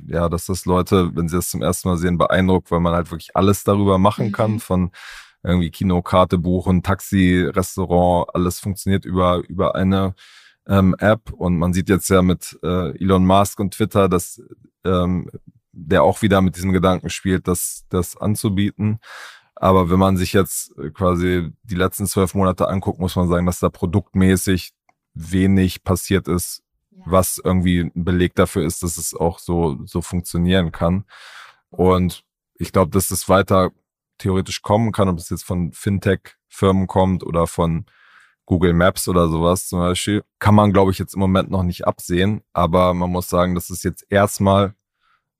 Speaker 1: ja, dass das Leute, wenn sie das zum ersten Mal sehen, beeindruckt, weil man halt wirklich alles darüber machen mhm. kann, von irgendwie Kinokarte buchen, Taxi, Restaurant, alles funktioniert über, über eine ähm, App. Und man sieht jetzt ja mit äh, Elon Musk und Twitter, dass ähm, der auch wieder mit diesem Gedanken spielt, das, das anzubieten. Aber wenn man sich jetzt äh, quasi die letzten zwölf Monate anguckt, muss man sagen, dass da produktmäßig wenig passiert ist, ja. was irgendwie ein Beleg dafür ist, dass es auch so, so funktionieren kann. Und ich glaube, dass es weiter theoretisch kommen kann, ob es jetzt von Fintech-Firmen kommt oder von Google Maps oder sowas zum Beispiel, kann man, glaube ich, jetzt im Moment noch nicht absehen. Aber man muss sagen, dass es jetzt erstmal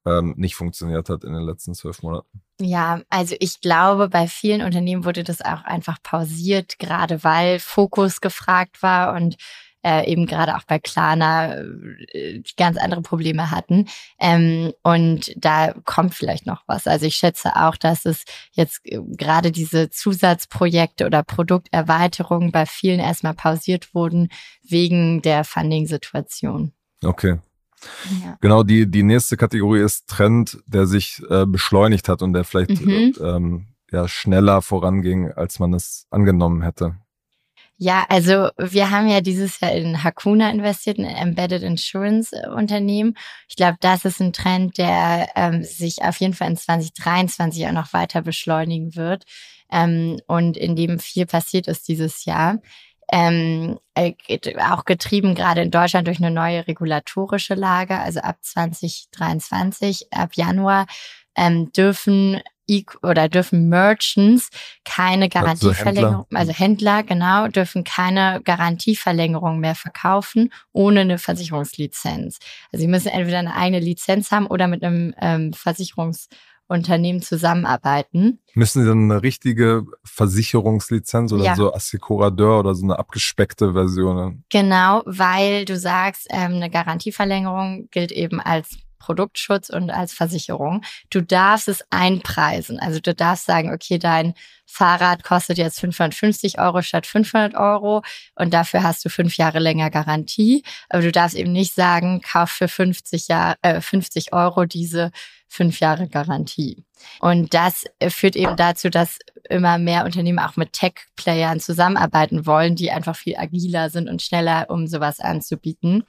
Speaker 1: ähm, nicht funktioniert hat in den letzten zwölf Monaten.
Speaker 2: Ja, also ich glaube, bei vielen Unternehmen wurde das auch einfach pausiert, gerade weil Fokus gefragt war und äh, eben gerade auch bei Klarna äh, ganz andere Probleme hatten. Ähm, und da kommt vielleicht noch was. Also ich schätze auch, dass es jetzt äh, gerade diese Zusatzprojekte oder Produkterweiterungen bei vielen erstmal pausiert wurden wegen der Funding-Situation.
Speaker 1: Okay. Ja. Genau, die, die nächste Kategorie ist Trend, der sich äh, beschleunigt hat und der vielleicht mhm. ähm, ja, schneller voranging, als man es angenommen hätte.
Speaker 2: Ja, also wir haben ja dieses Jahr in Hakuna investiert, ein Embedded Insurance äh, Unternehmen. Ich glaube, das ist ein Trend, der ähm, sich auf jeden Fall in 2023 auch noch weiter beschleunigen wird ähm, und in dem viel passiert ist dieses Jahr ähm, äh, auch getrieben gerade in Deutschland durch eine neue regulatorische Lage. Also ab 2023, ab Januar ähm, dürfen oder dürfen Merchants keine also Garantieverlängerung, also Händler. also Händler, genau, dürfen keine Garantieverlängerung mehr verkaufen ohne eine Versicherungslizenz. Also sie müssen entweder eine eigene Lizenz haben oder mit einem ähm, Versicherungs Unternehmen zusammenarbeiten.
Speaker 1: Müssen Sie dann eine richtige Versicherungslizenz oder ja. so Assekuradeur oder so eine abgespeckte Version?
Speaker 2: Genau, weil du sagst, ähm, eine Garantieverlängerung gilt eben als Produktschutz und als Versicherung. Du darfst es einpreisen. Also du darfst sagen, okay, dein Fahrrad kostet jetzt 550 Euro statt 500 Euro und dafür hast du fünf Jahre länger Garantie. Aber du darfst eben nicht sagen, kauf für 50, Jahr, äh, 50 Euro diese fünf Jahre Garantie. Und das führt eben dazu, dass immer mehr Unternehmen auch mit Tech-Playern zusammenarbeiten wollen, die einfach viel agiler sind und schneller, um sowas anzubieten.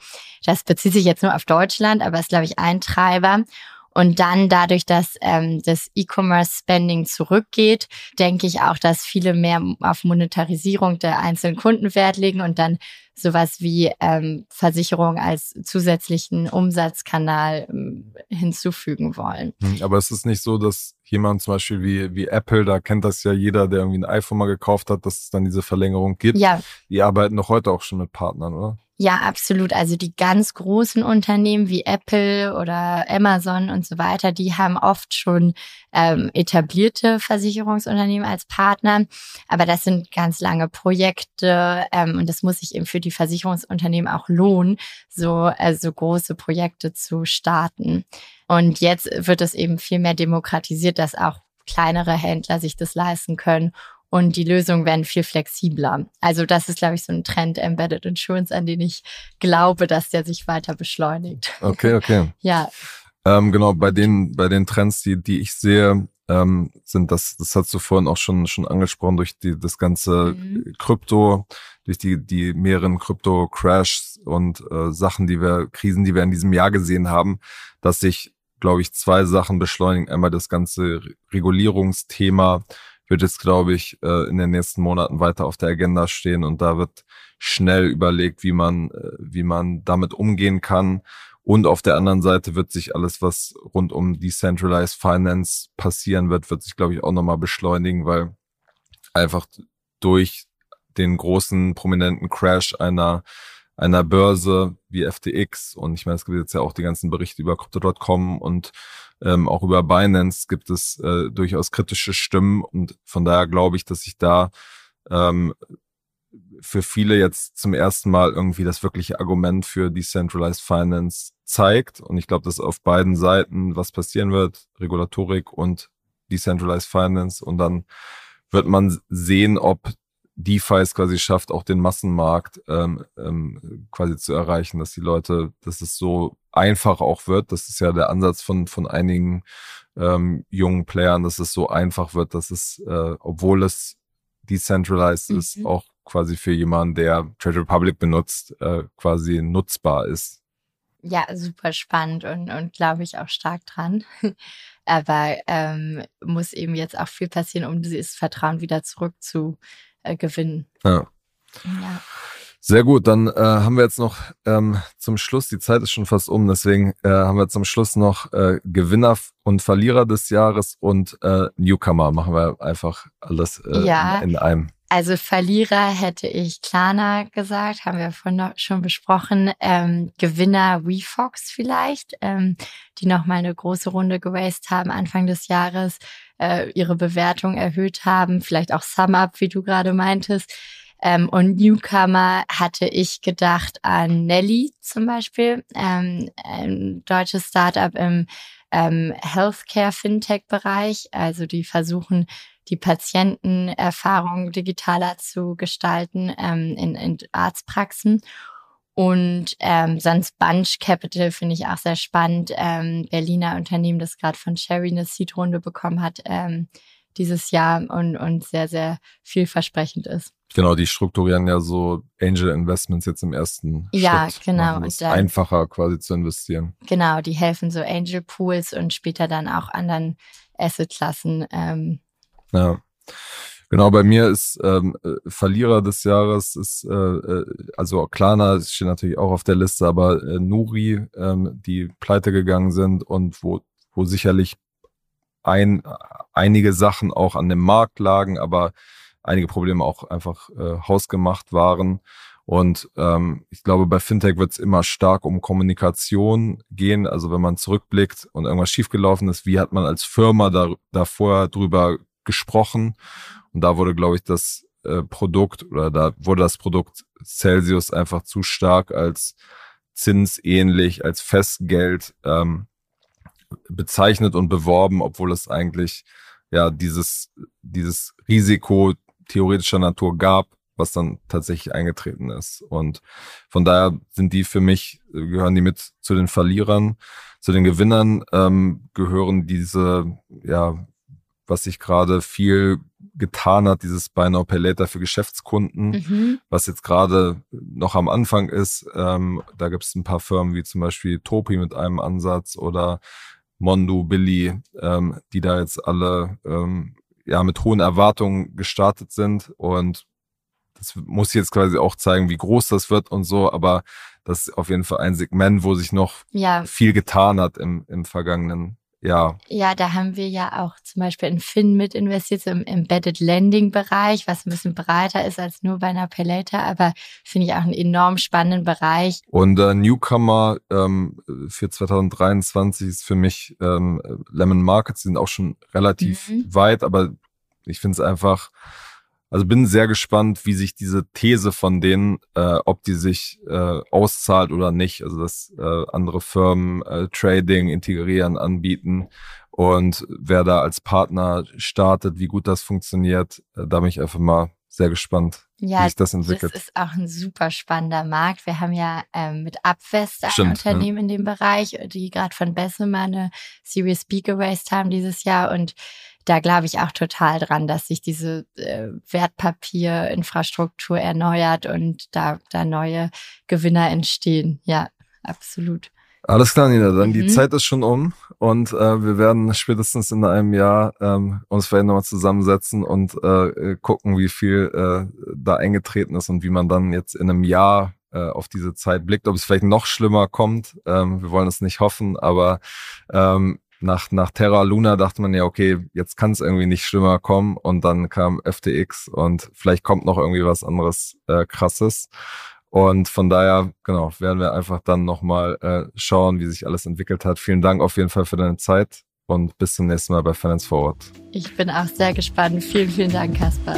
Speaker 2: Das bezieht sich jetzt nur auf Deutschland, aber ist, glaube ich, ein Treiber. Und dann dadurch, dass ähm, das E-Commerce-Spending zurückgeht, denke ich auch, dass viele mehr auf Monetarisierung der einzelnen Kunden Wert legen und dann sowas wie ähm, Versicherung als zusätzlichen Umsatzkanal ähm, hinzufügen wollen.
Speaker 1: Hm, aber es ist nicht so, dass jemand zum Beispiel wie, wie Apple, da kennt das ja jeder, der irgendwie ein iPhone mal gekauft hat, dass es dann diese Verlängerung gibt. Ja. Die arbeiten doch heute auch schon mit Partnern, oder?
Speaker 2: Ja, absolut. Also die ganz großen Unternehmen wie Apple oder Amazon und so weiter, die haben oft schon ähm, etablierte Versicherungsunternehmen als Partner. Aber das sind ganz lange Projekte ähm, und das muss sich eben für die Versicherungsunternehmen auch lohnen, so also große Projekte zu starten. Und jetzt wird es eben viel mehr demokratisiert, dass auch kleinere Händler sich das leisten können und die Lösungen werden viel flexibler. Also das ist, glaube ich, so ein Trend Embedded Insurance, an den ich glaube, dass der sich weiter beschleunigt.
Speaker 1: Okay, okay.
Speaker 2: ja.
Speaker 1: Ähm, genau, bei den, bei den Trends, die, die ich sehe, ähm, sind das, das hast du vorhin auch schon, schon angesprochen, durch die, das ganze mhm. Krypto, durch die, die mehreren Krypto-Crashs und äh, Sachen, die wir, Krisen, die wir in diesem Jahr gesehen haben, dass sich, glaube ich, zwei Sachen beschleunigen. Einmal das ganze Regulierungsthema, wird jetzt, glaube ich, äh, in den nächsten Monaten weiter auf der Agenda stehen und da wird schnell überlegt, wie man, äh, wie man damit umgehen kann. Und auf der anderen Seite wird sich alles, was rund um Decentralized Finance passieren wird, wird sich, glaube ich, auch nochmal beschleunigen, weil einfach durch den großen prominenten Crash einer einer Börse wie FTX und ich meine, es gibt jetzt ja auch die ganzen Berichte über Crypto.com und ähm, auch über Binance gibt es äh, durchaus kritische Stimmen und von daher glaube ich, dass sich da ähm, für viele jetzt zum ersten Mal irgendwie das wirkliche Argument für Decentralized Finance zeigt. Und ich glaube, dass auf beiden Seiten was passieren wird, Regulatorik und Decentralized Finance. Und dann wird man sehen, ob DeFi es quasi schafft, auch den Massenmarkt ähm, ähm, quasi zu erreichen, dass die Leute, dass es so einfach auch wird. Das ist ja der Ansatz von, von einigen ähm, jungen Playern, dass es so einfach wird, dass es, äh, obwohl es decentralized mhm. ist, auch quasi für jemanden, der Trade Republic benutzt, äh, quasi nutzbar ist.
Speaker 2: Ja, super spannend und, und glaube ich auch stark dran. Aber ähm, muss eben jetzt auch viel passieren, um dieses Vertrauen wieder zurückzu äh, gewinnen.
Speaker 1: Ja. ja. Sehr gut, dann äh, haben wir jetzt noch ähm, zum Schluss, die Zeit ist schon fast um, deswegen äh, haben wir zum Schluss noch äh, Gewinner und Verlierer des Jahres und äh, Newcomer. Machen wir einfach alles äh, ja. in, in einem.
Speaker 2: Also Verlierer hätte ich Klarna gesagt, haben wir vorhin schon besprochen. Ähm, Gewinner WeFox vielleicht, ähm, die nochmal eine große Runde geraced haben Anfang des Jahres, äh, ihre Bewertung erhöht haben, vielleicht auch SumUp, wie du gerade meintest. Ähm, und Newcomer hatte ich gedacht an Nelly zum Beispiel, ähm, ein deutsches Startup im ähm, Healthcare-Fintech-Bereich. Also die versuchen die Patientenerfahrung digitaler zu gestalten ähm, in, in Arztpraxen. Und ähm, sonst Bunch Capital finde ich auch sehr spannend. Ähm, Berliner Unternehmen, das gerade von Sherry eine Seed-Runde bekommen hat ähm, dieses Jahr und, und sehr, sehr vielversprechend ist.
Speaker 1: Genau, die strukturieren ja so Angel Investments jetzt im ersten
Speaker 2: ja,
Speaker 1: Schritt.
Speaker 2: Ja, genau.
Speaker 1: Und dann, einfacher quasi zu investieren.
Speaker 2: Genau, die helfen so Angel Pools und später dann auch anderen Assetklassen ähm,
Speaker 1: ja. Genau, bei mir ist ähm, äh, Verlierer des Jahres ist äh, äh, also Klana steht natürlich auch auf der Liste, aber äh, Nuri, ähm, die pleite gegangen sind und wo wo sicherlich ein einige Sachen auch an dem Markt lagen, aber einige Probleme auch einfach äh, hausgemacht waren. Und ähm, ich glaube, bei Fintech wird es immer stark um Kommunikation gehen. Also wenn man zurückblickt und irgendwas schiefgelaufen ist, wie hat man als Firma da, davor drüber gesprochen. Und da wurde, glaube ich, das äh, Produkt oder da wurde das Produkt Celsius einfach zu stark als zinsähnlich, als Festgeld ähm, bezeichnet und beworben, obwohl es eigentlich ja dieses, dieses Risiko theoretischer Natur gab, was dann tatsächlich eingetreten ist. Und von daher sind die für mich, gehören die mit zu den Verlierern. Zu den Gewinnern ähm, gehören diese ja was sich gerade viel getan hat, dieses Buy Now Pay Later für Geschäftskunden, mhm. was jetzt gerade noch am Anfang ist. Ähm, da gibt es ein paar Firmen wie zum Beispiel Topi mit einem Ansatz oder Mondo, Billy, ähm, die da jetzt alle ähm, ja mit hohen Erwartungen gestartet sind und das muss jetzt quasi auch zeigen, wie groß das wird und so, aber das ist auf jeden Fall ein Segment, wo sich noch ja. viel getan hat im, im vergangenen ja.
Speaker 2: Ja, da haben wir ja auch zum Beispiel in Finn mit investiert, so im Embedded Lending Bereich, was ein bisschen breiter ist als nur bei einer Paylater, aber finde ich auch einen enorm spannenden Bereich.
Speaker 1: Und äh, Newcomer ähm, für 2023 ist für mich ähm, Lemon Markets, die sind auch schon relativ mhm. weit, aber ich finde es einfach, also bin sehr gespannt, wie sich diese These von denen, äh, ob die sich äh, auszahlt oder nicht. Also dass äh, andere Firmen äh, Trading integrieren, anbieten Und wer da als Partner startet, wie gut das funktioniert, äh, da bin ich einfach mal sehr gespannt, ja, wie sich das entwickelt.
Speaker 2: Das ist auch ein super spannender Markt. Wir haben ja ähm, mit Abwest ein Stimmt, Unternehmen ja. in dem Bereich, die gerade von Bessemer eine Series B geraced haben dieses Jahr und da glaube ich auch total dran, dass sich diese äh, Wertpapierinfrastruktur erneuert und da, da neue Gewinner entstehen. Ja, absolut.
Speaker 1: Alles klar, Nina, dann mhm. die Zeit ist schon um und äh, wir werden spätestens in einem Jahr ähm, uns vielleicht nochmal zusammensetzen und äh, gucken, wie viel äh, da eingetreten ist und wie man dann jetzt in einem Jahr äh, auf diese Zeit blickt, ob es vielleicht noch schlimmer kommt. Ähm, wir wollen es nicht hoffen, aber ähm, nach, nach Terra Luna dachte man ja, okay, jetzt kann es irgendwie nicht schlimmer kommen und dann kam FTX und vielleicht kommt noch irgendwie was anderes äh, krasses. Und von daher, genau, werden wir einfach dann nochmal äh, schauen, wie sich alles entwickelt hat. Vielen Dank auf jeden Fall für deine Zeit und bis zum nächsten Mal bei Finance Forward.
Speaker 2: Ich bin auch sehr gespannt. Vielen, vielen Dank, Kaspar.